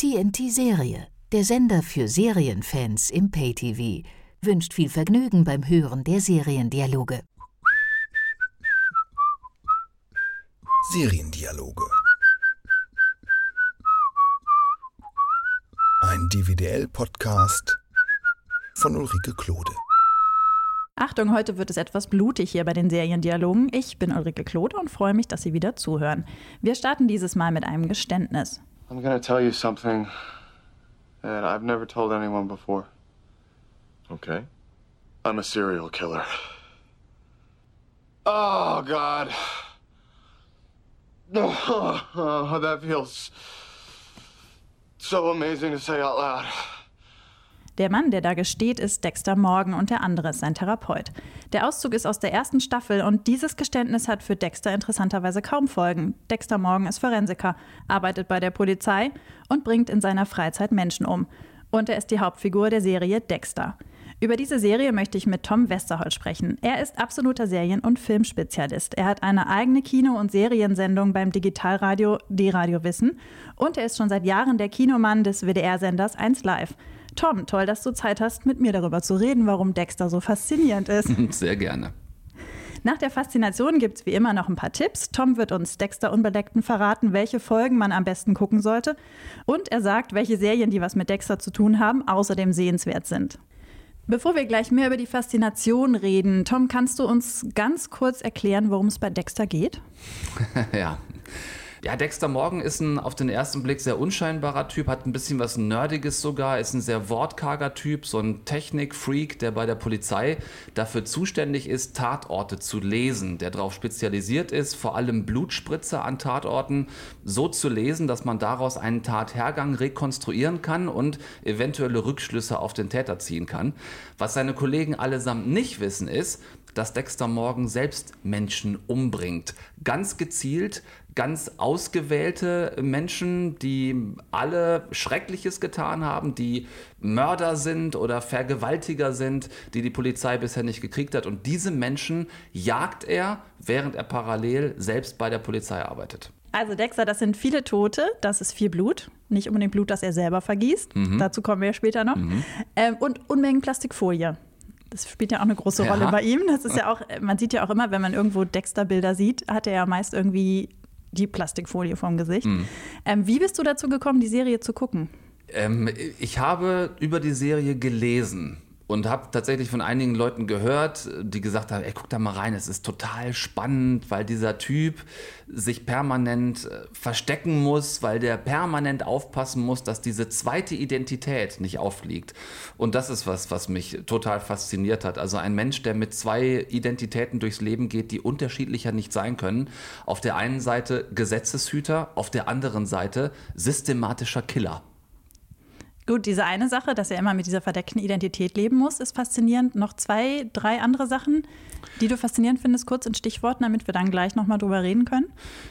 TNT Serie, der Sender für Serienfans im Pay-TV, wünscht viel Vergnügen beim Hören der Seriendialoge. Seriendialoge. Ein DVDL-Podcast von Ulrike Klode. Achtung, heute wird es etwas blutig hier bei den Seriendialogen. Ich bin Ulrike Klode und freue mich, dass Sie wieder zuhören. Wir starten dieses Mal mit einem Geständnis. I'm gonna tell you something that I've never told anyone before. Okay. I'm a serial killer. Oh, God. Oh, that feels so amazing to say out loud. Der Mann, der da gesteht, ist Dexter Morgan und der andere ist sein Therapeut. Der Auszug ist aus der ersten Staffel und dieses Geständnis hat für Dexter interessanterweise kaum Folgen. Dexter Morgan ist Forensiker, arbeitet bei der Polizei und bringt in seiner Freizeit Menschen um. Und er ist die Hauptfigur der Serie Dexter. Über diese Serie möchte ich mit Tom Westerholt sprechen. Er ist absoluter Serien- und Filmspezialist. Er hat eine eigene Kino- und Seriensendung beim Digitalradio D-Radio Wissen und er ist schon seit Jahren der Kinomann des WDR-Senders 1 Live. Tom, toll, dass du Zeit hast, mit mir darüber zu reden, warum Dexter so faszinierend ist. Sehr gerne. Nach der Faszination gibt es wie immer noch ein paar Tipps. Tom wird uns Dexter Unbedeckten verraten, welche Folgen man am besten gucken sollte. Und er sagt, welche Serien, die was mit Dexter zu tun haben, außerdem sehenswert sind. Bevor wir gleich mehr über die Faszination reden, Tom, kannst du uns ganz kurz erklären, worum es bei Dexter geht? ja. Ja, Dexter Morgan ist ein auf den ersten Blick sehr unscheinbarer Typ, hat ein bisschen was Nerdiges sogar, ist ein sehr wortkarger Typ, so ein Technikfreak, der bei der Polizei dafür zuständig ist, Tatorte zu lesen, der darauf spezialisiert ist, vor allem Blutspritze an Tatorten so zu lesen, dass man daraus einen Tathergang rekonstruieren kann und eventuelle Rückschlüsse auf den Täter ziehen kann. Was seine Kollegen allesamt nicht wissen ist, dass Dexter Morgan selbst Menschen umbringt. Ganz gezielt, ganz ausgewählte Menschen, die alle Schreckliches getan haben, die Mörder sind oder Vergewaltiger sind, die die Polizei bisher nicht gekriegt hat. Und diese Menschen jagt er, während er parallel selbst bei der Polizei arbeitet. Also Dexter, das sind viele Tote, das ist viel Blut. Nicht unbedingt Blut, das er selber vergießt. Mhm. Dazu kommen wir ja später noch. Mhm. Ähm, und Unmengen Plastikfolie. Das spielt ja auch eine große Rolle ja. bei ihm. Das ist ja auch, man sieht ja auch immer, wenn man irgendwo Dexter-Bilder sieht, hat er ja meist irgendwie die Plastikfolie vom Gesicht. Mhm. Ähm, wie bist du dazu gekommen, die Serie zu gucken? Ähm, ich habe über die Serie gelesen und habe tatsächlich von einigen Leuten gehört, die gesagt haben, ey, guck da mal rein, es ist total spannend, weil dieser Typ sich permanent äh, verstecken muss, weil der permanent aufpassen muss, dass diese zweite Identität nicht auffliegt. Und das ist was, was mich total fasziniert hat. Also ein Mensch, der mit zwei Identitäten durchs Leben geht, die unterschiedlicher nicht sein können. Auf der einen Seite Gesetzeshüter, auf der anderen Seite systematischer Killer. Gut, diese eine Sache, dass er immer mit dieser verdeckten Identität leben muss, ist faszinierend. Noch zwei, drei andere Sachen, die du faszinierend findest, kurz in Stichworten, damit wir dann gleich nochmal drüber reden können?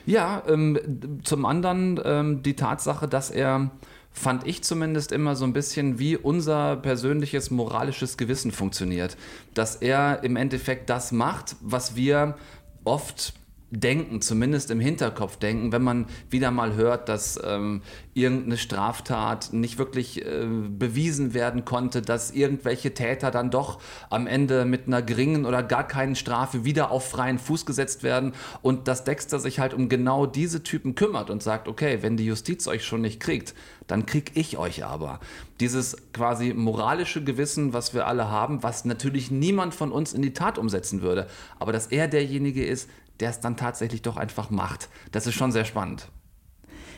Ja, ähm, zum anderen ähm, die Tatsache, dass er fand ich zumindest immer so ein bisschen, wie unser persönliches moralisches Gewissen funktioniert. Dass er im Endeffekt das macht, was wir oft denken, zumindest im Hinterkopf denken, wenn man wieder mal hört, dass ähm, irgendeine Straftat nicht wirklich äh, bewiesen werden konnte, dass irgendwelche Täter dann doch am Ende mit einer geringen oder gar keinen Strafe wieder auf freien Fuß gesetzt werden und dass Dexter sich halt um genau diese Typen kümmert und sagt, okay, wenn die Justiz euch schon nicht kriegt, dann krieg ich euch aber. Dieses quasi moralische Gewissen, was wir alle haben, was natürlich niemand von uns in die Tat umsetzen würde, aber dass er derjenige ist, der es dann tatsächlich doch einfach macht. Das ist schon sehr spannend.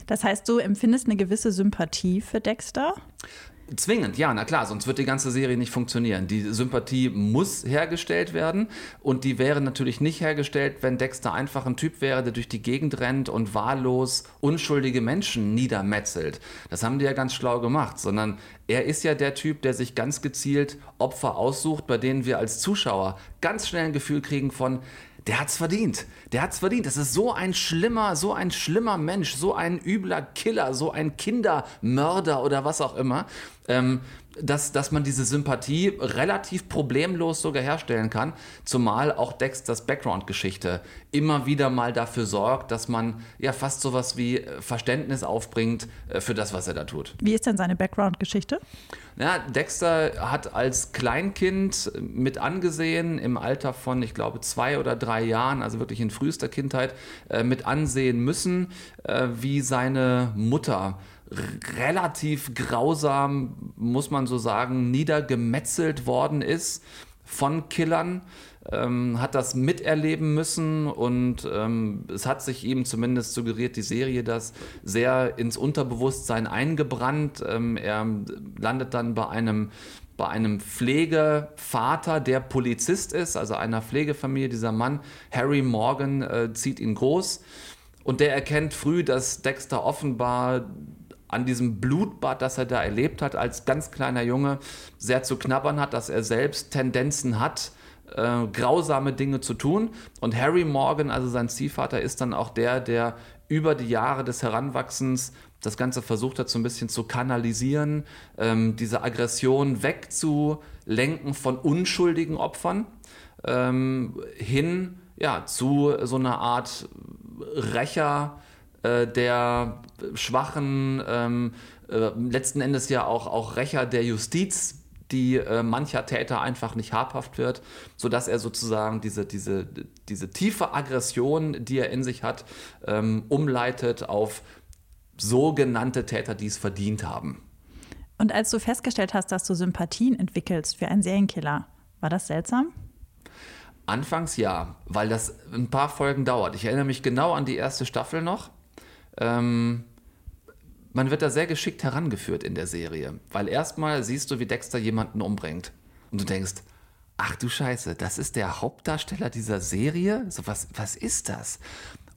Das heißt, du empfindest eine gewisse Sympathie für Dexter? Zwingend, ja, na klar, sonst wird die ganze Serie nicht funktionieren. Die Sympathie muss hergestellt werden und die wäre natürlich nicht hergestellt, wenn Dexter einfach ein Typ wäre, der durch die Gegend rennt und wahllos unschuldige Menschen niedermetzelt. Das haben die ja ganz schlau gemacht, sondern er ist ja der Typ, der sich ganz gezielt Opfer aussucht, bei denen wir als Zuschauer ganz schnell ein Gefühl kriegen von, der hat's verdient. Der hat's verdient. Das ist so ein schlimmer, so ein schlimmer Mensch, so ein übler Killer, so ein Kindermörder oder was auch immer. Ähm, dass, dass man diese Sympathie relativ problemlos sogar herstellen kann, zumal auch Dexters Background-Geschichte immer wieder mal dafür sorgt, dass man ja fast sowas wie äh, Verständnis aufbringt äh, für das, was er da tut. Wie ist denn seine Background-Geschichte? Ja, Dexter hat als Kleinkind mit angesehen, im Alter von, ich glaube, zwei oder drei Jahren, also wirklich in frühester Kindheit, äh, mit ansehen müssen, äh, wie seine Mutter relativ grausam, muss man so sagen, niedergemetzelt worden ist von Killern. Ähm, hat das miterleben müssen und ähm, es hat sich ihm zumindest suggeriert, die Serie das sehr ins Unterbewusstsein eingebrannt. Ähm, er landet dann bei einem bei einem Pflegevater, der Polizist ist, also einer Pflegefamilie. Dieser Mann, Harry Morgan, äh, zieht ihn groß und der erkennt früh, dass Dexter offenbar an diesem Blutbad, das er da erlebt hat, als ganz kleiner Junge, sehr zu knabbern hat, dass er selbst Tendenzen hat, äh, grausame Dinge zu tun. Und Harry Morgan, also sein Ziehvater, ist dann auch der, der über die Jahre des Heranwachsens das Ganze versucht hat, so ein bisschen zu kanalisieren, ähm, diese Aggression wegzulenken von unschuldigen Opfern ähm, hin ja, zu so einer Art Rächer äh, der schwachen, ähm, äh, letzten Endes ja auch, auch Rächer der Justiz, die äh, mancher Täter einfach nicht habhaft wird, sodass er sozusagen diese, diese, diese tiefe Aggression, die er in sich hat, ähm, umleitet auf sogenannte Täter, die es verdient haben. Und als du festgestellt hast, dass du Sympathien entwickelst für einen Serienkiller, war das seltsam? Anfangs ja, weil das ein paar Folgen dauert. Ich erinnere mich genau an die erste Staffel noch. Ähm, man wird da sehr geschickt herangeführt in der Serie, weil erstmal siehst du, wie Dexter jemanden umbringt und du denkst, ach du Scheiße, das ist der Hauptdarsteller dieser Serie? So was, was ist das?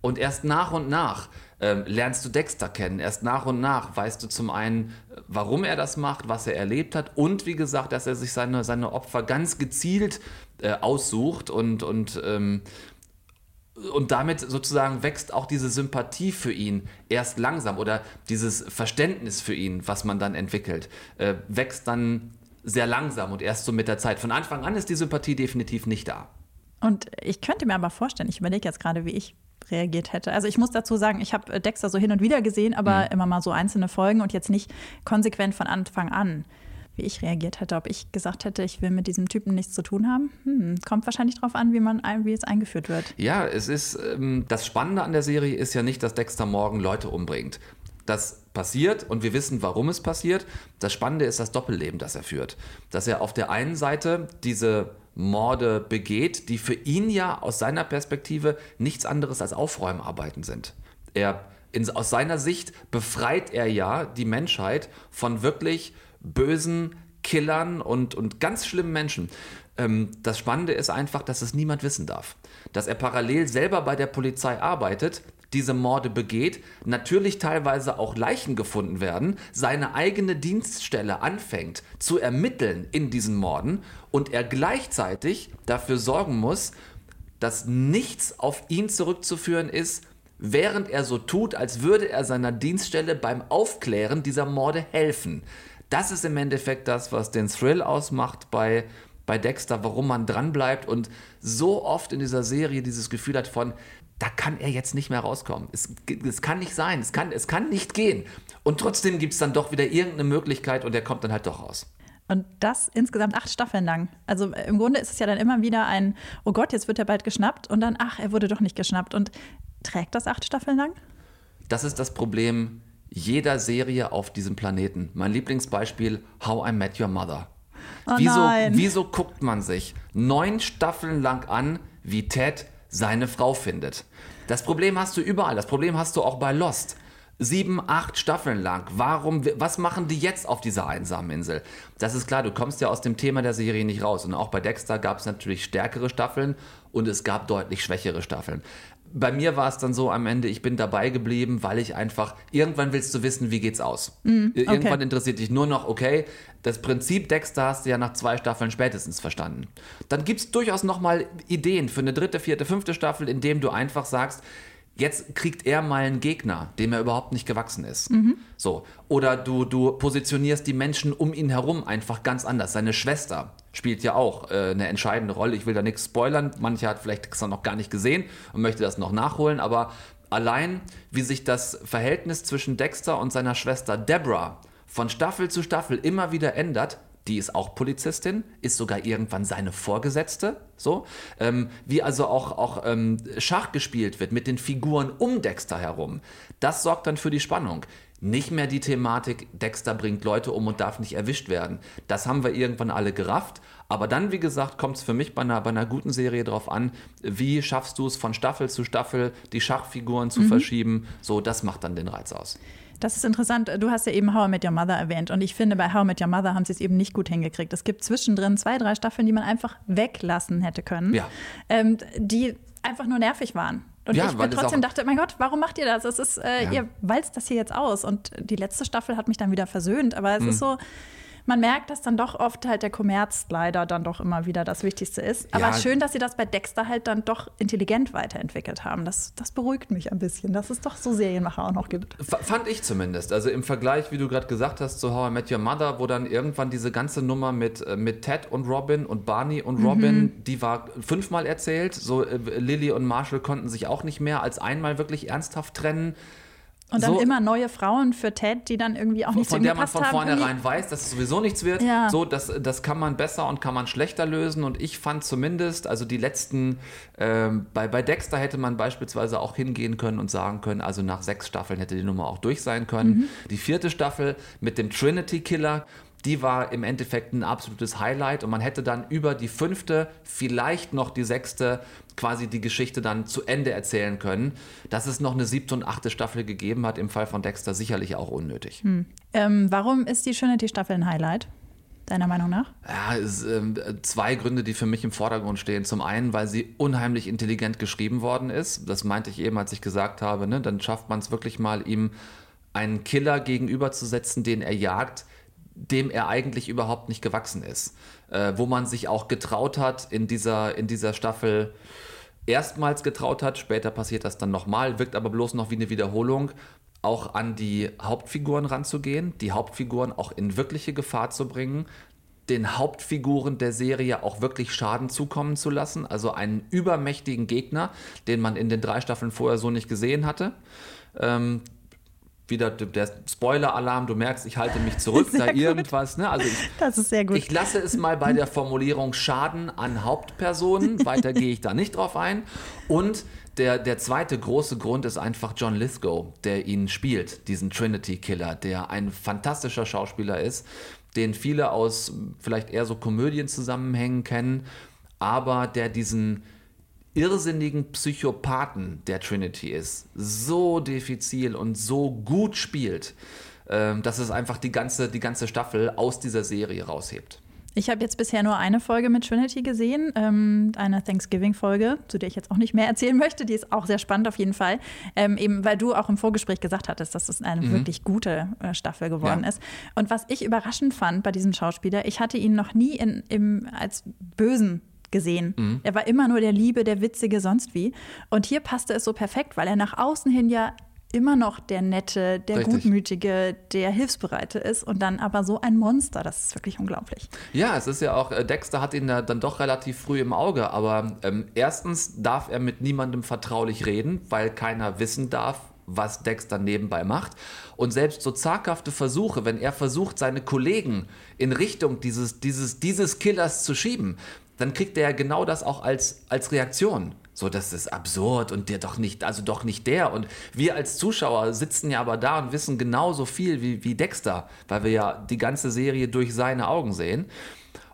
Und erst nach und nach ähm, lernst du Dexter kennen. Erst nach und nach weißt du zum einen, warum er das macht, was er erlebt hat und wie gesagt, dass er sich seine, seine Opfer ganz gezielt äh, aussucht und, und ähm, und damit sozusagen wächst auch diese Sympathie für ihn erst langsam oder dieses Verständnis für ihn, was man dann entwickelt, äh, wächst dann sehr langsam und erst so mit der Zeit. Von Anfang an ist die Sympathie definitiv nicht da. Und ich könnte mir aber vorstellen, ich überlege jetzt gerade, wie ich reagiert hätte. Also ich muss dazu sagen, ich habe Dexter so hin und wieder gesehen, aber mhm. immer mal so einzelne Folgen und jetzt nicht konsequent von Anfang an wie ich reagiert hätte. Ob ich gesagt hätte, ich will mit diesem Typen nichts zu tun haben? Hm, kommt wahrscheinlich darauf an, wie, man, wie es eingeführt wird. Ja, es ist, ähm, das Spannende an der Serie ist ja nicht, dass Dexter morgen Leute umbringt. Das passiert und wir wissen, warum es passiert. Das Spannende ist das Doppelleben, das er führt. Dass er auf der einen Seite diese Morde begeht, die für ihn ja aus seiner Perspektive nichts anderes als Aufräumarbeiten sind. Er in, aus seiner Sicht befreit er ja die Menschheit von wirklich bösen Killern und, und ganz schlimmen Menschen. Ähm, das Spannende ist einfach, dass es niemand wissen darf. Dass er parallel selber bei der Polizei arbeitet, diese Morde begeht, natürlich teilweise auch Leichen gefunden werden, seine eigene Dienststelle anfängt zu ermitteln in diesen Morden und er gleichzeitig dafür sorgen muss, dass nichts auf ihn zurückzuführen ist, während er so tut, als würde er seiner Dienststelle beim Aufklären dieser Morde helfen. Das ist im Endeffekt das, was den Thrill ausmacht bei, bei Dexter, warum man dranbleibt und so oft in dieser Serie dieses Gefühl hat von, da kann er jetzt nicht mehr rauskommen. Es, es kann nicht sein, es kann, es kann nicht gehen. Und trotzdem gibt es dann doch wieder irgendeine Möglichkeit und er kommt dann halt doch raus. Und das insgesamt acht Staffeln lang. Also im Grunde ist es ja dann immer wieder ein, oh Gott, jetzt wird er bald geschnappt und dann, ach, er wurde doch nicht geschnappt. Und trägt das acht Staffeln lang? Das ist das Problem jeder Serie auf diesem Planeten. Mein Lieblingsbeispiel, How I Met Your Mother. Oh wieso, nein. wieso guckt man sich neun Staffeln lang an, wie Ted seine Frau findet? Das Problem hast du überall. Das Problem hast du auch bei Lost. Sieben, acht Staffeln lang. Warum, was machen die jetzt auf dieser einsamen Insel? Das ist klar, du kommst ja aus dem Thema der Serie nicht raus. Und auch bei Dexter gab es natürlich stärkere Staffeln und es gab deutlich schwächere Staffeln bei mir war es dann so am Ende, ich bin dabei geblieben, weil ich einfach, irgendwann willst du wissen, wie geht's aus. Mm, okay. Irgendwann interessiert dich nur noch, okay, das Prinzip Dexter hast du ja nach zwei Staffeln spätestens verstanden. Dann gibt es durchaus nochmal Ideen für eine dritte, vierte, fünfte Staffel, indem du einfach sagst, Jetzt kriegt er mal einen Gegner, dem er überhaupt nicht gewachsen ist. Mhm. So. Oder du, du positionierst die Menschen um ihn herum einfach ganz anders. Seine Schwester spielt ja auch äh, eine entscheidende Rolle. Ich will da nichts spoilern. Manche hat vielleicht Dexter noch gar nicht gesehen und möchte das noch nachholen. Aber allein, wie sich das Verhältnis zwischen Dexter und seiner Schwester Deborah von Staffel zu Staffel immer wieder ändert, die ist auch Polizistin, ist sogar irgendwann seine Vorgesetzte, so. Ähm, wie also auch, auch ähm, Schach gespielt wird mit den Figuren um Dexter herum. Das sorgt dann für die Spannung. Nicht mehr die Thematik, Dexter bringt Leute um und darf nicht erwischt werden. Das haben wir irgendwann alle gerafft. Aber dann, wie gesagt, kommt es für mich bei einer, bei einer guten Serie darauf an, wie schaffst du es von Staffel zu Staffel, die Schachfiguren zu verschieben. So, das macht dann den Reiz aus. Das ist interessant. Du hast ja eben How I Met Your Mother erwähnt. Und ich finde, bei How I Met Your Mother haben sie es eben nicht gut hingekriegt. Es gibt zwischendrin zwei, drei Staffeln, die man einfach weglassen hätte können, Ja. ähm, die einfach nur nervig waren. Und Ja, ich bin trotzdem dachte, mein Gott, warum macht ihr das? Es ist, äh, Ja. ihr walzt das hier jetzt aus. Und die letzte Staffel hat mich dann wieder versöhnt. Aber es Mhm. ist so, man merkt, dass dann doch oft halt der Kommerz leider dann doch immer wieder das Wichtigste ist. Aber Ja. schön, dass sie das bei Dexter halt dann doch intelligent weiterentwickelt haben. Das, das beruhigt mich ein bisschen, dass es doch so Serienmacher auch noch gibt. F fand ich zumindest. Also im Vergleich, wie du gerade gesagt hast, zu How I Met Your Mother, wo dann irgendwann diese ganze Nummer mit, äh, mit Ted und Robin und Barney und Robin, die war fünfmal erzählt. So äh, Lily und Marshall konnten sich auch nicht mehr als einmal wirklich ernsthaft trennen. Und dann So- immer neue Frauen für Ted, die dann irgendwie auch nicht von der man von vornherein weiß, dass es sowieso nichts wird. Ja. So, das, das kann man besser und kann man schlechter lösen. Und ich fand zumindest, also die letzten, ähm, bei, bei Dexter hätte man beispielsweise auch hingehen können und sagen können, also nach sechs Staffeln hätte die Nummer auch durch sein können. Mhm. Die vierte Staffel mit dem Trinity Killer. Die war im Endeffekt ein absolutes Highlight und man hätte dann über die fünfte, vielleicht noch die sechste, quasi die Geschichte dann zu Ende erzählen können. Dass es noch eine siebte und achte Staffel gegeben hat, im Fall von Dexter sicherlich auch unnötig. Ähm, warum ist die Trinity-Staffel ein Highlight? Deiner Meinung nach? Ja, es ähm, zwei Gründe, die für mich im Vordergrund stehen. Zum einen, weil sie unheimlich intelligent geschrieben worden ist. Das meinte ich eben, als ich gesagt habe, ne? dann schafft man es wirklich mal, ihm einen Killer gegenüberzusetzen, den er jagt, dem er eigentlich überhaupt nicht gewachsen ist. Äh, wo man sich auch getraut hat, in dieser, in dieser Staffel erstmals getraut hat, später passiert das dann nochmal, wirkt aber bloß noch wie eine Wiederholung, auch an die Hauptfiguren ranzugehen, die Hauptfiguren auch in wirkliche Gefahr zu bringen, den Hauptfiguren der Serie auch wirklich Schaden zukommen zu lassen, also einen übermächtigen Gegner, den man in den drei Staffeln vorher so nicht gesehen hatte. Ähm, wieder der Spoiler-Alarm, du merkst, ich halte mich zurück, da irgendwas, ne? Also ich, Das ist sehr gut. ich lasse es mal bei der Formulierung Schaden an Hauptpersonen. Weiter gehe ich da nicht drauf ein. Und der, der zweite große Grund ist einfach John Lithgow, der ihn spielt, diesen Trinity-Killer, der ein fantastischer Schauspieler ist, den viele aus vielleicht eher so Komödienzusammenhängen kennen, aber der diesen irrsinnigen Psychopathen der Trinity ist, so diffizil und so gut spielt, ähm, dass es einfach die ganze, die ganze Staffel aus dieser Serie raushebt. Ich habe jetzt bisher nur eine Folge mit Trinity gesehen, ähm, eine Thanksgiving-Folge, zu der ich jetzt auch nicht mehr erzählen möchte. Die ist auch sehr spannend auf jeden Fall. Ähm, eben weil du auch im Vorgespräch gesagt hattest, dass es eine wirklich gute äh, Staffel geworden Ja. ist. Und was ich überraschend fand bei diesem Schauspieler, ich hatte ihn noch nie in, im, als Bösen gesehen. Er war immer nur der Liebe, der Witzige, sonst wie. Und hier passte es so perfekt, weil er nach außen hin ja immer noch der Nette, der Richtig. Gutmütige, der Hilfsbereite ist und dann aber so ein Monster. Das ist wirklich unglaublich. Ja, es ist ja auch, äh, Dexter hat ihn da dann doch relativ früh im Auge, aber ähm, erstens darf er mit niemandem vertraulich reden, weil keiner wissen darf, was Dexter nebenbei macht. Und selbst so zaghafte Versuche, wenn er versucht, seine Kollegen in Richtung dieses, dieses, dieses Killers zu schieben, dann kriegt er ja genau das auch als, als Reaktion. So, das ist absurd und der doch nicht, also doch nicht der. Und wir als Zuschauer sitzen ja aber da und wissen genauso viel wie, wie Dexter, weil wir ja die ganze Serie durch seine Augen sehen.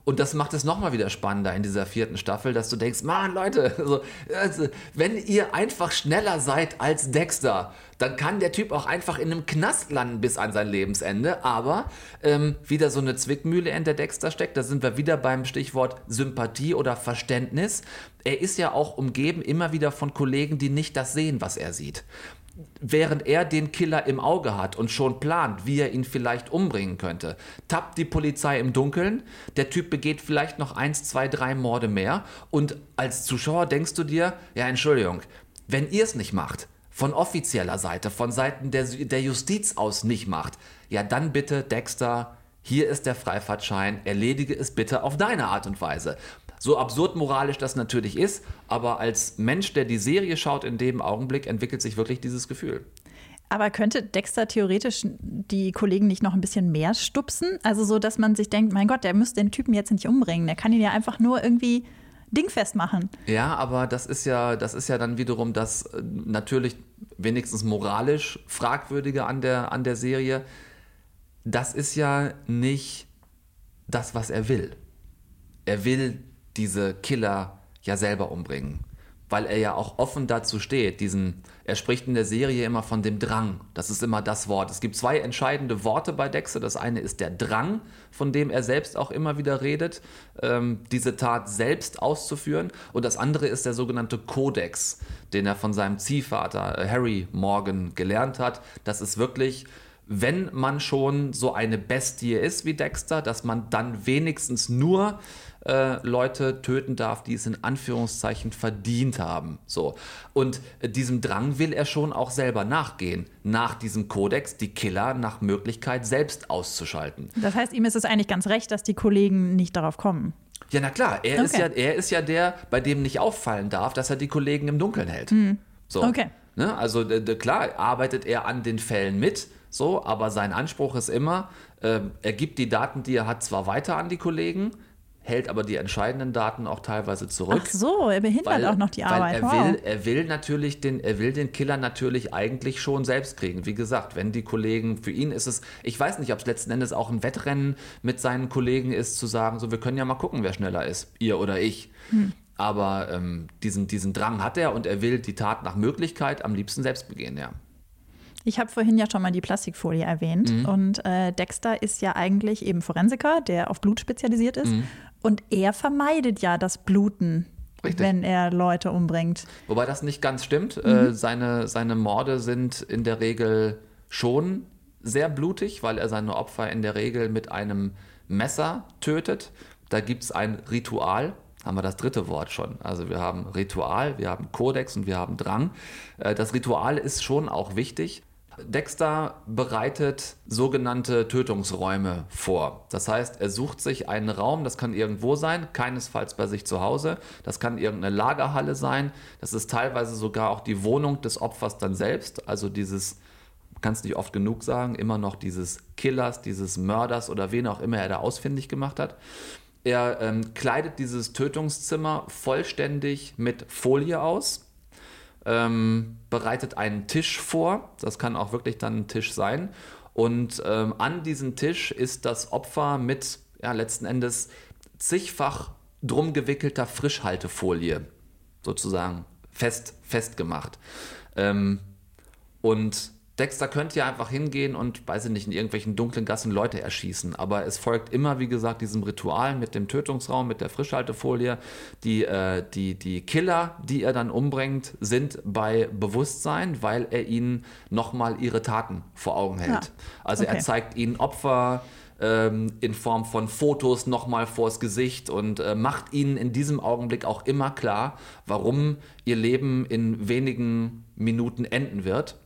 Und das macht es nochmal wieder spannender in dieser vierten Staffel, dass du denkst, Mann, Leute, also, also, wenn ihr einfach schneller seid als Dexter, dann kann der Typ auch einfach in einem Knast landen bis an sein Lebensende. Aber ähm, wieder so eine Zwickmühle, in der Dexter steckt, da sind wir wieder beim Stichwort Sympathie oder Verständnis. Er ist ja auch umgeben immer wieder von Kollegen, die nicht das sehen, was er sieht während er den Killer im Auge hat und schon plant, wie er ihn vielleicht umbringen könnte, tappt die Polizei im Dunkeln, der Typ begeht vielleicht noch eins, zwei, drei Morde mehr. Und als Zuschauer denkst du dir, ja Entschuldigung, wenn ihr es nicht macht, von offizieller Seite, von Seiten der, der Justiz aus nicht macht, ja dann bitte Dexter, hier ist der Freifahrtschein, erledige es bitte auf deine Art und Weise. So absurd moralisch das natürlich ist, aber als Mensch, der die Serie schaut, in dem Augenblick entwickelt sich wirklich dieses Gefühl. Aber könnte Dexter theoretisch die Kollegen nicht noch ein bisschen mehr stupsen? Also so, dass man sich denkt, mein Gott, der müsste den Typen jetzt nicht umbringen. Der kann ihn ja einfach nur irgendwie dingfest machen. Ja, aber das ist ja, das ist ja dann wiederum das äh, natürlich wenigstens moralisch fragwürdige an der, an der Serie. Das ist ja nicht das, was er will. Er will diese Killer ja selber umbringen. Weil er ja auch offen dazu steht, diesen, er spricht in der Serie immer von dem Drang. Das ist immer das Wort. Es gibt zwei entscheidende Worte bei Dexter. Das eine ist der Drang, von dem er selbst auch immer wieder redet, ähm, diese Tat selbst auszuführen. Und das andere ist der sogenannte Kodex, den er von seinem Ziehvater äh, Harry Morgan gelernt hat. Das ist wirklich wenn man schon so eine Bestie ist wie Dexter, dass man dann wenigstens nur äh, Leute töten darf, die es in Anführungszeichen verdient haben. So. Und äh, diesem Drang will er schon auch selber nachgehen, nach diesem Kodex die Killer nach Möglichkeit selbst auszuschalten. Das heißt, ihm ist es eigentlich ganz recht, dass die Kollegen nicht darauf kommen. Ja, na klar, er, okay. ist, ja, er ist ja der, bei dem nicht auffallen darf, dass er die Kollegen im Dunkeln hält. Mhm. So. Okay. Ne? Also klar, arbeitet er an den Fällen mit, so, aber sein Anspruch ist immer, äh, er gibt die Daten, die er hat, zwar weiter an die Kollegen, hält aber die entscheidenden Daten auch teilweise zurück. Ach so, er behindert weil, auch noch die Arbeit. Weil er, wow. will, er will natürlich den, er will den Killer natürlich eigentlich schon selbst kriegen. Wie gesagt, wenn die Kollegen, für ihn ist es, ich weiß nicht, ob es letzten Endes auch ein Wettrennen mit seinen Kollegen ist, zu sagen, so wir können ja mal gucken, wer schneller ist, ihr oder ich. Hm. Aber ähm, diesen, diesen Drang hat er und er will die Tat nach Möglichkeit am liebsten selbst begehen, ja. Ich habe vorhin ja schon mal die Plastikfolie erwähnt. Mhm. Und äh, Dexter ist ja eigentlich eben Forensiker, der auf Blut spezialisiert ist. Mhm. Und er vermeidet ja das Bluten, Richtig. wenn er Leute umbringt. Wobei das nicht ganz stimmt. Mhm. Äh, seine, seine Morde sind in der Regel schon sehr blutig, weil er seine Opfer in der Regel mit einem Messer tötet. Da gibt es ein Ritual, haben wir das dritte Wort schon. Also wir haben Ritual, wir haben Kodex und wir haben Drang. Äh, das Ritual ist schon auch wichtig. Dexter bereitet sogenannte Tötungsräume vor. Das heißt, er sucht sich einen Raum, das kann irgendwo sein, keinesfalls bei sich zu Hause, das kann irgendeine Lagerhalle sein, das ist teilweise sogar auch die Wohnung des Opfers dann selbst, also dieses kann es nicht oft genug sagen, immer noch dieses Killers, dieses Mörders oder wen auch immer er da ausfindig gemacht hat. Er ähm, kleidet dieses Tötungszimmer vollständig mit Folie aus, ähm, bereitet einen Tisch vor. Das kann auch wirklich dann ein Tisch sein. Und ähm, an diesem Tisch ist das Opfer mit ja, letzten Endes zigfach drum gewickelter Frischhaltefolie sozusagen fest, festgemacht. Ähm, und Dexter könnte ja einfach hingehen und, weiß ich nicht, in irgendwelchen dunklen Gassen Leute erschießen. Aber es folgt immer, wie gesagt, diesem Ritual mit dem Tötungsraum, mit der Frischhaltefolie. Die, äh, die, die Killer, die er dann umbringt, sind bei Bewusstsein, weil er ihnen nochmal ihre Taten vor Augen hält. Ja. Also okay. er zeigt ihnen Opfer ähm, in Form von Fotos nochmal vors Gesicht und äh, macht ihnen in diesem Augenblick auch immer klar, warum ihr Leben in wenigen Minuten enden wird.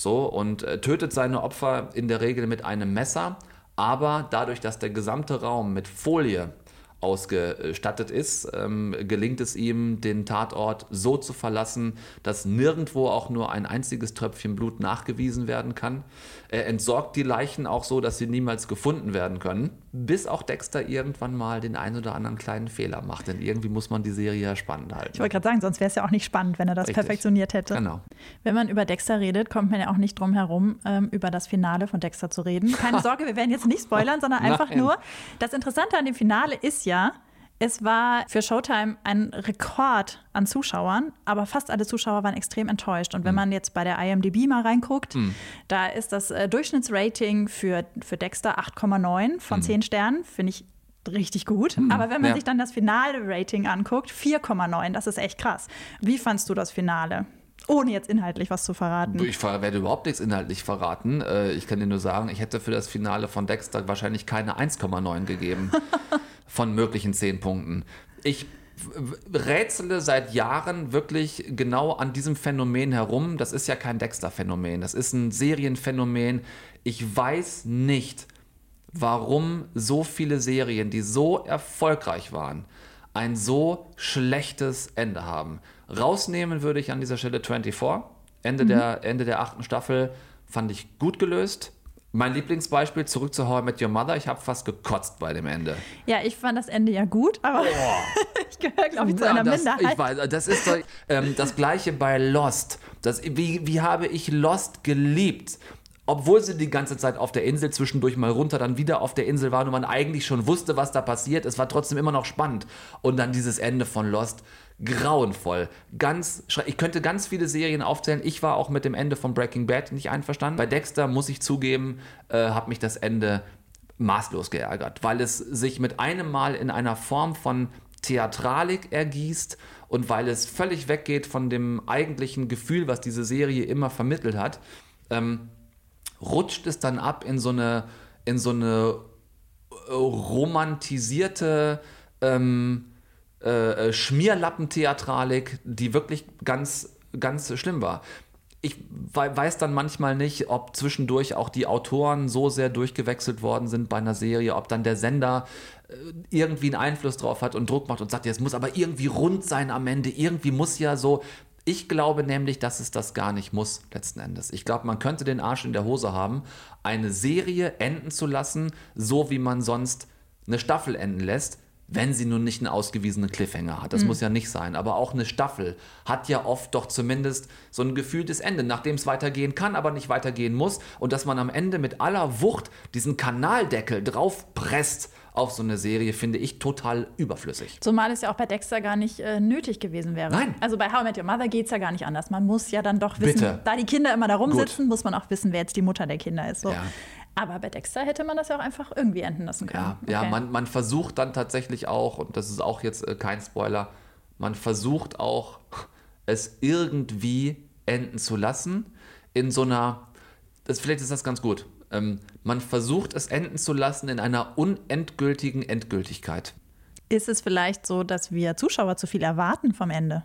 So, und äh, tötet seine Opfer in der Regel mit einem Messer, aber dadurch, dass der gesamte Raum mit Folie ausgestattet ist, ähm, gelingt es ihm, den Tatort so zu verlassen, dass nirgendwo auch nur ein einziges Tröpfchen Blut nachgewiesen werden kann. Er entsorgt die Leichen auch so, dass sie niemals gefunden werden können, bis auch Dexter irgendwann mal den einen oder anderen kleinen Fehler macht. Denn irgendwie muss man die Serie ja spannend halten. Ich wollte gerade sagen, sonst wäre es ja auch nicht spannend, wenn er das Richtig. perfektioniert hätte. Genau. Wenn man über Dexter redet, kommt man ja auch nicht drum herum, ähm, über das Finale von Dexter zu reden. Keine Sorge, wir werden jetzt nicht spoilern, sondern einfach Nein. nur, das Interessante an dem Finale ist ja, es war für Showtime ein Rekord an Zuschauern, aber fast alle Zuschauer waren extrem enttäuscht. Und wenn mhm. man jetzt bei der IMDb mal reinguckt, mhm. da ist das äh, Durchschnittsrating für, für Dexter 8,9 von mhm. 10 Sternen, finde ich richtig gut. Mhm. Aber wenn man ja. sich dann das finale Rating anguckt, 4,9, das ist echt krass. Wie fandst du das Finale? Ohne jetzt inhaltlich was zu verraten. Ich werde überhaupt nichts inhaltlich verraten. Äh, ich kann dir nur sagen, ich hätte für das Finale von Dexter wahrscheinlich keine 1,9 gegeben. von möglichen zehn Punkten. Ich rätsele seit Jahren wirklich genau an diesem Phänomen herum. Das ist ja kein Dexter-Phänomen, das ist ein Serienphänomen. Ich weiß nicht, warum so viele Serien, die so erfolgreich waren, ein so schlechtes Ende haben. Rausnehmen würde ich an dieser Stelle 24. Ende, mhm. der, Ende der achten Staffel fand ich gut gelöst. Mein Lieblingsbeispiel, zurück zu How I Met Your Mother, ich habe fast gekotzt bei dem Ende. Ja, ich fand das Ende ja gut, aber oh. ich gehöre, glaube ich, zu einer das, Minderheit. Ich weiß, das ist so, ähm, das gleiche bei Lost. Das, wie, wie habe ich Lost geliebt? obwohl sie die ganze Zeit auf der Insel zwischendurch mal runter, dann wieder auf der Insel waren und man eigentlich schon wusste, was da passiert. Es war trotzdem immer noch spannend. Und dann dieses Ende von Lost, grauenvoll. Ganz, ich könnte ganz viele Serien aufzählen. Ich war auch mit dem Ende von Breaking Bad nicht einverstanden. Bei Dexter, muss ich zugeben, äh, hat mich das Ende maßlos geärgert, weil es sich mit einem Mal in einer Form von Theatralik ergießt und weil es völlig weggeht von dem eigentlichen Gefühl, was diese Serie immer vermittelt hat. Ähm, rutscht es dann ab in so eine, in so eine äh, romantisierte ähm, äh, äh, Schmierlappentheatralik, die wirklich ganz, ganz schlimm war. Ich weiß dann manchmal nicht, ob zwischendurch auch die Autoren so sehr durchgewechselt worden sind bei einer Serie, ob dann der Sender äh, irgendwie einen Einfluss drauf hat und Druck macht und sagt, es muss aber irgendwie rund sein am Ende, irgendwie muss ja so. Ich glaube nämlich, dass es das gar nicht muss, letzten Endes. Ich glaube, man könnte den Arsch in der Hose haben, eine Serie enden zu lassen, so wie man sonst eine Staffel enden lässt, wenn sie nun nicht einen ausgewiesenen Cliffhanger hat. Das mhm. muss ja nicht sein. Aber auch eine Staffel hat ja oft doch zumindest so ein gefühltes Ende, nachdem es weitergehen kann, aber nicht weitergehen muss. Und dass man am Ende mit aller Wucht diesen Kanaldeckel draufpresst auf so eine Serie, finde ich total überflüssig. Zumal es ja auch bei Dexter gar nicht äh, nötig gewesen wäre. Nein. Also bei How I Met Your Mother geht es ja gar nicht anders. Man muss ja dann doch wissen, Bitte. da die Kinder immer da rumsitzen, Gut. muss man auch wissen, wer jetzt die Mutter der Kinder ist. So. Ja. Aber bei Dexter hätte man das ja auch einfach irgendwie enden lassen können. Ja, okay. ja man, man versucht dann tatsächlich auch, und das ist auch jetzt äh, kein Spoiler, man versucht auch, es irgendwie enden zu lassen in so einer, das, vielleicht ist das ganz gut, ähm, man versucht es enden zu lassen in einer unendgültigen Endgültigkeit. Ist es vielleicht so, dass wir Zuschauer zu viel erwarten vom Ende?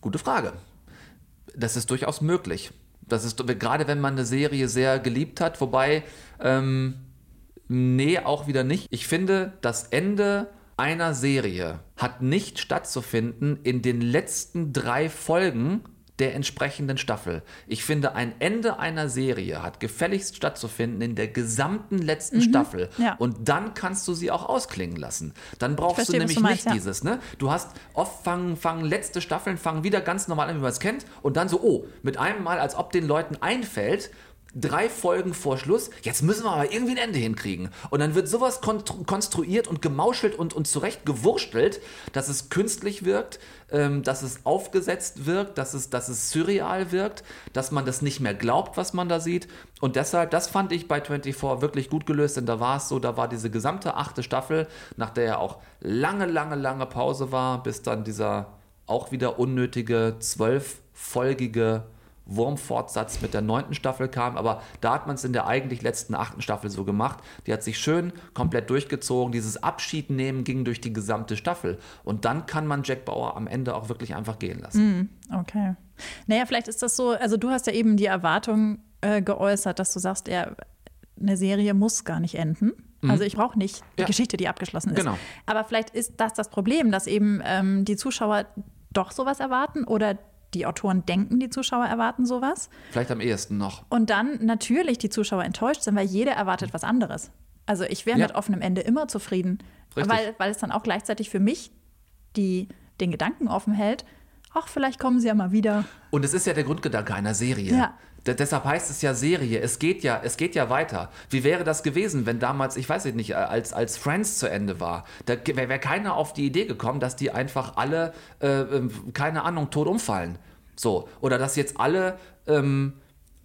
Gute Frage. Das ist durchaus möglich. Das ist gerade, wenn man eine Serie sehr geliebt hat, wobei, ähm, nee, auch wieder nicht. Ich finde, das Ende einer Serie hat nicht stattzufinden in den letzten drei Folgen der entsprechenden Staffel. Ich finde, ein Ende einer Serie hat gefälligst stattzufinden in der gesamten letzten mhm, Staffel. Ja. Und dann kannst du sie auch ausklingen lassen. Dann brauchst verstehe, du nämlich du meinst, nicht ja. dieses, ne? Du hast oft fangen, fangen letzte Staffeln fangen wieder ganz normal an, wie man es kennt, und dann so, oh, mit einem Mal, als ob den Leuten einfällt, drei Folgen vor Schluss, jetzt müssen wir aber irgendwie ein Ende hinkriegen. Und dann wird sowas konstruiert und gemauschelt und, und zurecht gewurstelt, dass es künstlich wirkt, ähm, dass es aufgesetzt wirkt, dass es, dass es surreal wirkt, dass man das nicht mehr glaubt, was man da sieht. Und deshalb, das fand ich bei 24 wirklich gut gelöst, denn da war es so, da war diese gesamte achte Staffel, nach der ja auch lange, lange, lange Pause war, bis dann dieser auch wieder unnötige zwölffolgige Wurmfortsatz mit der neunten Staffel kam, aber da hat man es in der eigentlich letzten achten Staffel so gemacht. Die hat sich schön komplett durchgezogen. Dieses Abschiednehmen ging durch die gesamte Staffel. Und dann kann man Jack Bauer am Ende auch wirklich einfach gehen lassen. Mm, okay. Naja, vielleicht ist das so, also du hast ja eben die Erwartung äh, geäußert, dass du sagst, er, eine Serie muss gar nicht enden. Mhm. Also ich brauche nicht die ja. Geschichte, die abgeschlossen ist. Genau. Aber vielleicht ist das das Problem, dass eben ähm, die Zuschauer doch sowas erwarten oder die Autoren denken, die Zuschauer erwarten sowas. Vielleicht am ehesten noch. Und dann natürlich die Zuschauer enttäuscht sind, weil jeder erwartet was anderes. Also ich wäre ja. mit offenem Ende immer zufrieden, weil, weil es dann auch gleichzeitig für mich die, den Gedanken offen hält, ach, vielleicht kommen sie ja mal wieder. Und es ist ja der Grundgedanke einer Serie. Ja. D deshalb heißt es ja Serie. Es geht ja, es geht ja weiter. Wie wäre das gewesen, wenn damals, ich weiß nicht, als, als Friends zu Ende war? Da wäre wär keiner auf die Idee gekommen, dass die einfach alle, äh, ähm, keine Ahnung, tot umfallen. So. Oder dass jetzt alle ähm,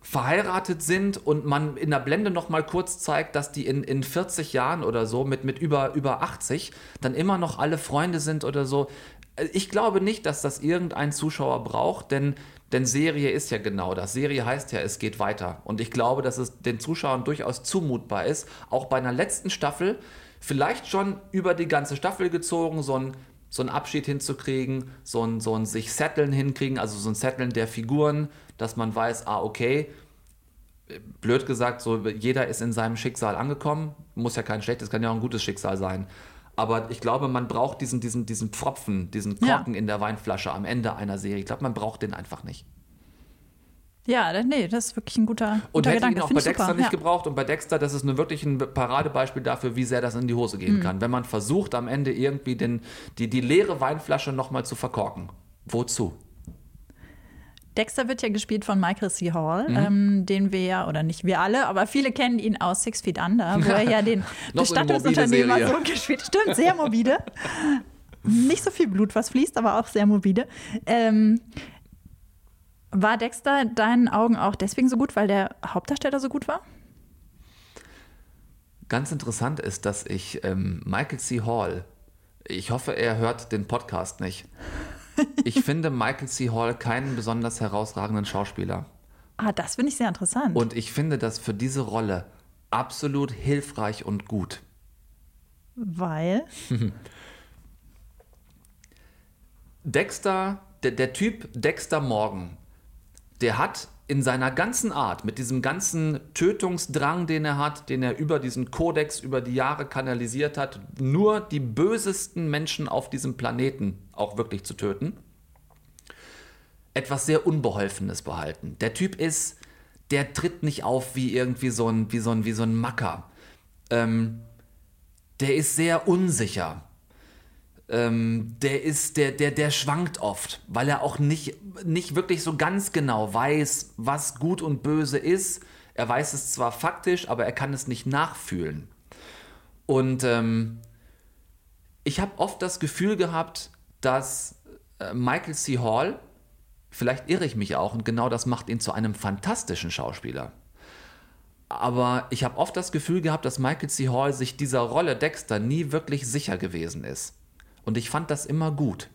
verheiratet sind und man in der Blende noch mal kurz zeigt, dass die in, in 40 Jahren oder so mit, mit über, über 80 dann immer noch alle Freunde sind oder so. Äh, ich glaube nicht, dass das irgendein Zuschauer braucht, denn denn Serie ist ja genau das. Serie heißt ja, es geht weiter. Und ich glaube, dass es den Zuschauern durchaus zumutbar ist, auch bei einer letzten Staffel, vielleicht schon über die ganze Staffel gezogen, so ein, so einen Abschied hinzukriegen, so ein, so ein sich Setteln hinkriegen, also so ein Setteln der Figuren, dass man weiß, ah, okay, blöd gesagt, so jeder ist in seinem Schicksal angekommen. Muss ja kein schlechtes, kann ja auch ein gutes Schicksal sein. Aber ich glaube, man braucht diesen, diesen, diesen Pfropfen, diesen Korken ja. in der Weinflasche am Ende einer Serie. Ich glaube, man braucht den einfach nicht. Ja, nee, das ist wirklich ein guter, guter Und hätte Gedanke. ihn auch bei Dexter super. nicht ja. gebraucht. Und bei Dexter, das ist nur wirklich ein Paradebeispiel dafür, wie sehr das in die Hose gehen mhm. kann. Wenn man versucht, am Ende irgendwie den, die, die leere Weinflasche nochmal zu verkorken. Wozu? Dexter wird ja gespielt von Michael C. Hall, mhm. ähm, den wir ja, oder nicht wir alle, aber viele kennen ihn aus Six Feet Under, wo er ja den Bestattungsunternehmer so gespielt Stimmt, sehr morbide. nicht so viel Blut, was fließt, aber auch sehr morbide. Ähm, war Dexter in deinen Augen auch deswegen so gut, weil der Hauptdarsteller so gut war? Ganz interessant ist, dass ich ähm, Michael C. Hall, ich hoffe, er hört den Podcast nicht. Ich finde Michael C. Hall keinen besonders herausragenden Schauspieler. Ah, das finde ich sehr interessant. Und ich finde das für diese Rolle absolut hilfreich und gut. Weil? Dexter, der, der Typ Dexter Morgan, der hat in seiner ganzen Art, mit diesem ganzen Tötungsdrang, den er hat, den er über diesen Kodex über die Jahre kanalisiert hat, nur die bösesten Menschen auf diesem Planeten auch wirklich zu töten, etwas sehr Unbeholfenes behalten. Der Typ ist, der tritt nicht auf wie irgendwie so ein, wie so ein, wie so ein Macker. Ähm, der ist sehr unsicher ähm, der ist, der, der, der schwankt oft, weil er auch nicht, nicht wirklich so ganz genau weiß, was gut und böse ist. Er weiß es zwar faktisch, aber er kann es nicht nachfühlen. Und ähm, ich habe oft das Gefühl gehabt, dass äh, Michael C. Hall, vielleicht irre ich mich auch, und genau das macht ihn zu einem fantastischen Schauspieler. Aber ich habe oft das Gefühl gehabt, dass Michael C. Hall sich dieser Rolle Dexter nie wirklich sicher gewesen ist. Und ich fand das immer gut.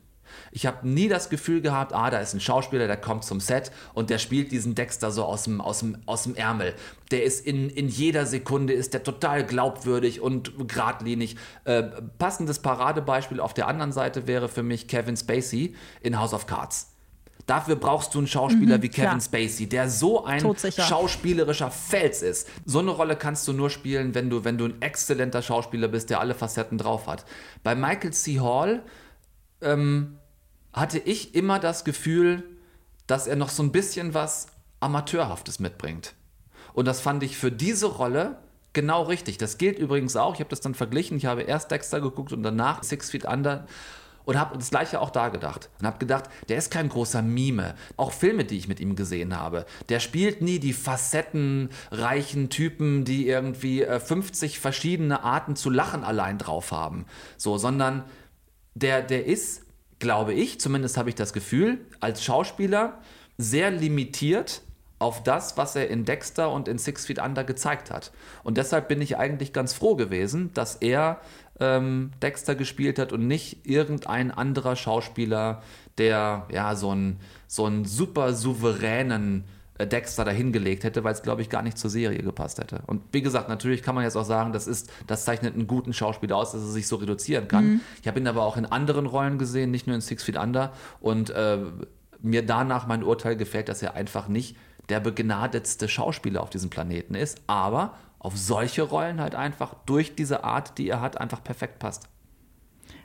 Ich habe nie das Gefühl gehabt, ah, da ist ein Schauspieler, der kommt zum Set und der spielt diesen Dexter so aus dem, aus dem, aus dem Ärmel. Der ist in, in jeder Sekunde, ist der total glaubwürdig und geradlinig. Äh, passendes Paradebeispiel auf der anderen Seite wäre für mich Kevin Spacey in House of Cards. Dafür brauchst du einen Schauspieler mhm, wie Kevin klar. Spacey, der so ein Todsicher. schauspielerischer Fels ist. So eine Rolle kannst du nur spielen, wenn du, wenn du ein exzellenter Schauspieler bist, der alle Facetten drauf hat. Bei Michael C. Hall ähm, hatte ich immer das Gefühl, dass er noch so ein bisschen was Amateurhaftes mitbringt. Und das fand ich für diese Rolle genau richtig. Das gilt übrigens auch, ich habe das dann verglichen, ich habe erst Dexter geguckt und danach Six Feet Under und habe das gleiche auch da gedacht. Und habe gedacht, der ist kein großer Mime. Auch Filme, die ich mit ihm gesehen habe. Der spielt nie die facettenreichen Typen, die irgendwie 50 äh, verschiedene Arten zu lachen allein drauf haben. So, sondern der, der ist, glaube ich, zumindest habe ich das Gefühl, als Schauspieler sehr limitiert auf das, was er in Dexter und in Six Feet Under gezeigt hat. Und deshalb bin ich eigentlich ganz froh gewesen, dass er ähm, Dexter gespielt hat und nicht irgendein anderer Schauspieler, der ja so einen, so einen super souveränen äh, Dexter dahingelegt hätte, weil es, glaube ich, gar nicht zur Serie gepasst hätte. Und wie gesagt, natürlich kann man jetzt auch sagen, das ist, das zeichnet einen guten Schauspieler aus, dass er sich so reduzieren kann. Mhm. Ich habe ihn aber auch in anderen Rollen gesehen, nicht nur in Six Feet Under. Und äh, mir danach mein Urteil gefällt, dass er einfach nicht der begnadetste Schauspieler auf diesem Planeten ist, aber auf solche Rollen halt einfach durch diese Art, die er hat, einfach perfekt passt.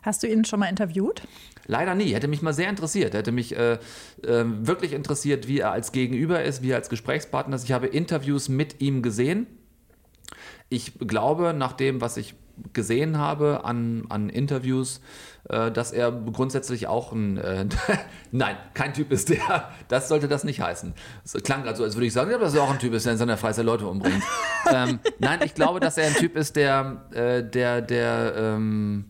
Hast du ihn schon mal interviewt? Leider nie. Hätte mich mal sehr interessiert. Hätte mich äh, äh, wirklich interessiert, wie er als Gegenüber ist, wie er als Gesprächspartner ist. Ich habe Interviews mit ihm gesehen. Ich glaube, nach dem, was ich gesehen habe an, an Interviews, äh, dass er grundsätzlich auch ein, äh, nein, kein Typ ist, der, das sollte das nicht heißen. Es klang gerade so, als würde ich sagen, dass er auch ein Typ ist, der in seiner Freizeit Leute umbringt. ähm, nein, ich glaube, dass er ein Typ ist, der, äh, der, der ähm,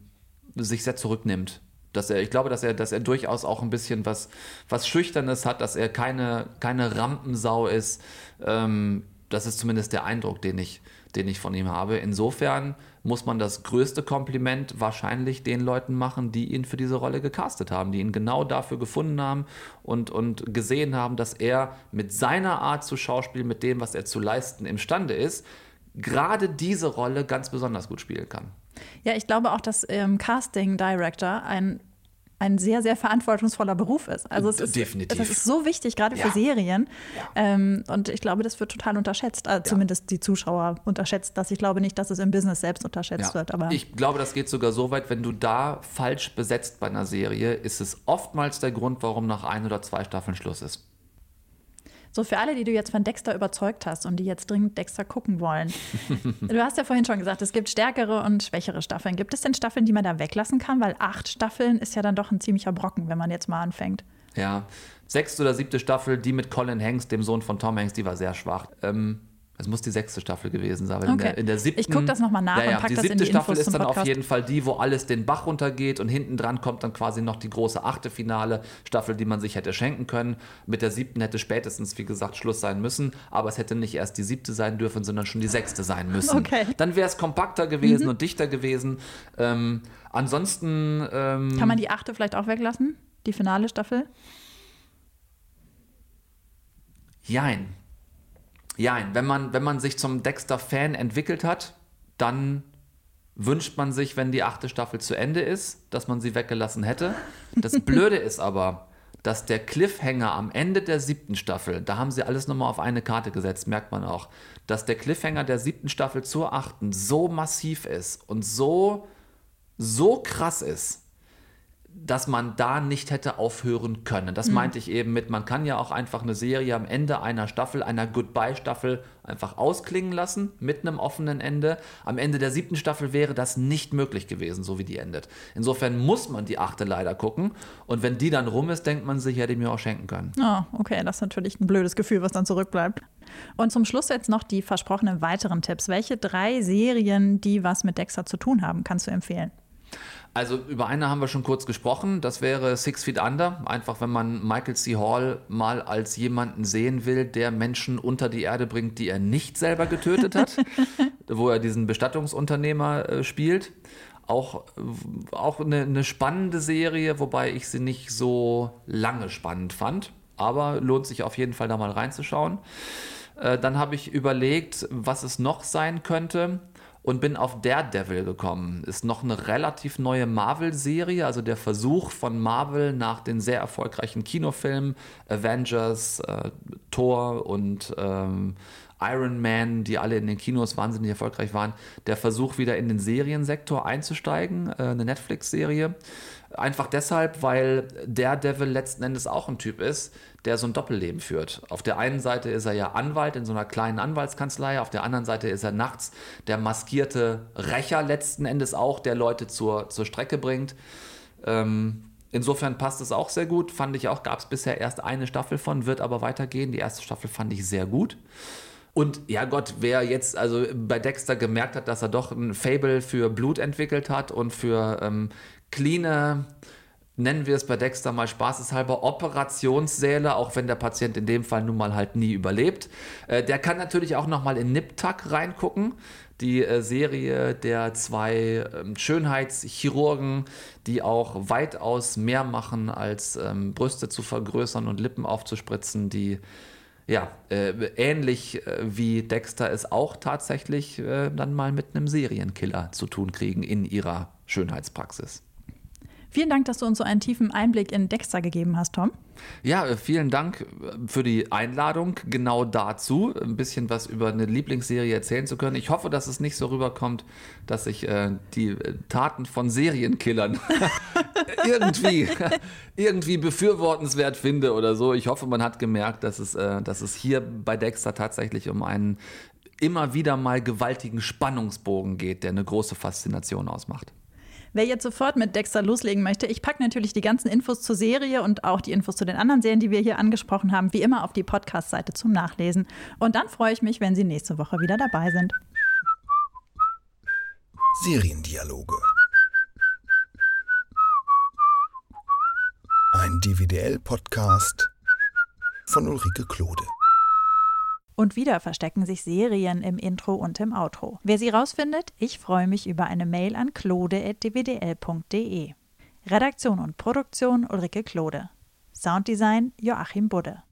sich sehr zurücknimmt. Dass er, ich glaube, dass er, dass er durchaus auch ein bisschen was, was Schüchternes hat, dass er keine, keine Rampensau ist. Ähm, das ist zumindest der Eindruck, den ich, den ich von ihm habe. Insofern muss man das größte Kompliment wahrscheinlich den Leuten machen, die ihn für diese Rolle gecastet haben, die ihn genau dafür gefunden haben und, und gesehen haben, dass er mit seiner Art zu schauspielen, mit dem, was er zu leisten imstande ist, gerade diese Rolle ganz besonders gut spielen kann. Ja, ich glaube auch, dass ähm, Casting Director ein ein sehr, sehr verantwortungsvoller Beruf ist. Also es ist, Definitiv. Das ist so wichtig, gerade Ja. für Serien. Ja. Ähm, und ich glaube, das wird total unterschätzt. Äh, Zumindest die Zuschauer unterschätzt das. Ich glaube nicht, dass es im Business selbst unterschätzt wird. Aber ich glaube, das geht sogar so weit, wenn du da falsch besetzt bei einer Serie, ist es oftmals der Grund, warum nach ein oder zwei Staffeln Schluss ist. So für alle, die du jetzt von Dexter überzeugt hast und die jetzt dringend Dexter gucken wollen. du hast ja vorhin schon gesagt, es gibt stärkere und schwächere Staffeln. Gibt es denn Staffeln, die man da weglassen kann? Weil acht Staffeln ist ja dann doch ein ziemlicher Brocken, wenn man jetzt mal anfängt. Ja, sechste oder siebte Staffel, die mit Colin Hanks, dem Sohn von Tom Hanks, die war sehr schwach. Ähm, es muss die sechste Staffel gewesen sein. weil In, Okay. der, in der siebten, Ich guck das noch mal nach ja, ja, und pack die das in siebte die Staffel Infos ist zum dann auf jeden Fall die, wo alles den Bach runtergeht und hinten dran kommt dann quasi noch die große achte Finale Staffel, die man sich hätte schenken können. Mit der siebten hätte spätestens, wie gesagt, Schluss sein müssen, aber es hätte nicht erst die siebte sein dürfen, sondern schon die sechste sein müssen. Okay. Mhm. Dann wäre es kompakter gewesen und dichter gewesen. Ähm, ansonsten ähm, Kann man die achte vielleicht auch weglassen? Die finale Staffel? Jein. Jein. Wenn man, wenn man sich zum Dexter-Fan entwickelt hat, dann wünscht man sich, wenn die achte Staffel zu Ende ist, dass man sie weggelassen hätte. Das Blöde ist aber, dass der Cliffhanger am Ende der siebten Staffel, da haben sie alles nochmal auf eine Karte gesetzt, merkt man auch, dass der Cliffhanger der siebten Staffel zur achten so massiv ist und so, so krass ist, dass man da nicht hätte aufhören können. Das meinte ich eben mit, man kann ja auch einfach eine Serie am Ende einer Staffel, einer Goodbye-Staffel einfach ausklingen lassen, mit einem offenen Ende. Am Ende der siebten Staffel wäre das nicht möglich gewesen, so wie die endet. Insofern muss man die achte leider gucken. Und wenn die dann rum ist, denkt man sich, hätte ich mir auch schenken können. Oh, okay, das ist natürlich ein blödes Gefühl, was dann zurückbleibt. Und zum Schluss jetzt noch die versprochenen weiteren Tipps. Welche drei Serien, die was mit Dexter zu tun haben, kannst du empfehlen? Also über eine haben wir schon kurz gesprochen. Das wäre Six Feet Under. Einfach, wenn man Michael C. Hall mal als jemanden sehen will, der Menschen unter die Erde bringt, die er nicht selber getötet hat, wo er diesen Bestattungsunternehmer äh, spielt. Auch, auch eine, eine spannende Serie, wobei ich sie nicht so lange spannend fand. Aber lohnt sich auf jeden Fall da mal reinzuschauen. Äh, dann habe ich überlegt, was es noch sein könnte und bin auf Daredevil gekommen. Ist noch eine relativ neue Marvel-Serie, also der Versuch von Marvel nach den sehr erfolgreichen Kinofilmen Avengers, äh, Thor und ähm, Iron Man, die alle in den Kinos wahnsinnig erfolgreich waren, der Versuch wieder in den Seriensektor einzusteigen, äh, eine Netflix-Serie. Einfach deshalb, weil Daredevil letzten Endes auch ein Typ ist, der so ein Doppelleben führt. Auf der einen Seite ist er ja Anwalt in so einer kleinen Anwaltskanzlei, auf der anderen Seite ist er nachts der maskierte Rächer letzten Endes auch, der Leute zur, zur Strecke bringt. Ähm, insofern passt es auch sehr gut, fand ich auch, gab es bisher erst eine Staffel von, wird aber weitergehen. Die erste Staffel fand ich sehr gut. Und ja Gott, wer jetzt also bei Dexter gemerkt hat, dass er doch ein Fable für Blut entwickelt hat und für ähm, cleane, nennen wir es bei Dexter mal spaßeshalber, Operationssäle, auch wenn der Patient in dem Fall nun mal halt nie überlebt. Äh, der kann natürlich auch nochmal in Nip-Tuck reingucken. Die äh, Serie der zwei ähm, Schönheitschirurgen, die auch weitaus mehr machen, als ähm, Brüste zu vergrößern und Lippen aufzuspritzen, die ja, äh, ähnlich äh, wie Dexter es auch tatsächlich äh, dann mal mit einem Serienkiller zu tun kriegen in ihrer Schönheitspraxis. Vielen Dank, dass du uns so einen tiefen Einblick in Dexter gegeben hast, Tom. Ja, äh, vielen Dank äh, für die Einladung genau dazu, ein bisschen was über eine Lieblingsserie erzählen zu können. Ich hoffe, dass es nicht so rüberkommt, dass ich äh, die äh, Taten von Serienkillern irgendwie, irgendwie befürwortenswert finde oder so. Ich hoffe, man hat gemerkt, dass es, äh, dass es hier bei Dexter tatsächlich um einen immer wieder mal gewaltigen Spannungsbogen geht, der eine große Faszination ausmacht. Wer jetzt sofort mit Dexter loslegen möchte, ich packe natürlich die ganzen Infos zur Serie und auch die Infos zu den anderen Serien, die wir hier angesprochen haben, wie immer auf die Podcast-Seite zum Nachlesen. Und dann freue ich mich, wenn Sie nächste Woche wieder dabei sind. Seriendialoge. Ein DVDL-Podcast von Ulrike Klode. Und wieder verstecken sich Serien im Intro und im Outro. Wer sie rausfindet, ich freue mich über eine Mail an klode.dwdl.de. Redaktion und Produktion Ulrike Klode. Sounddesign Joachim Budde.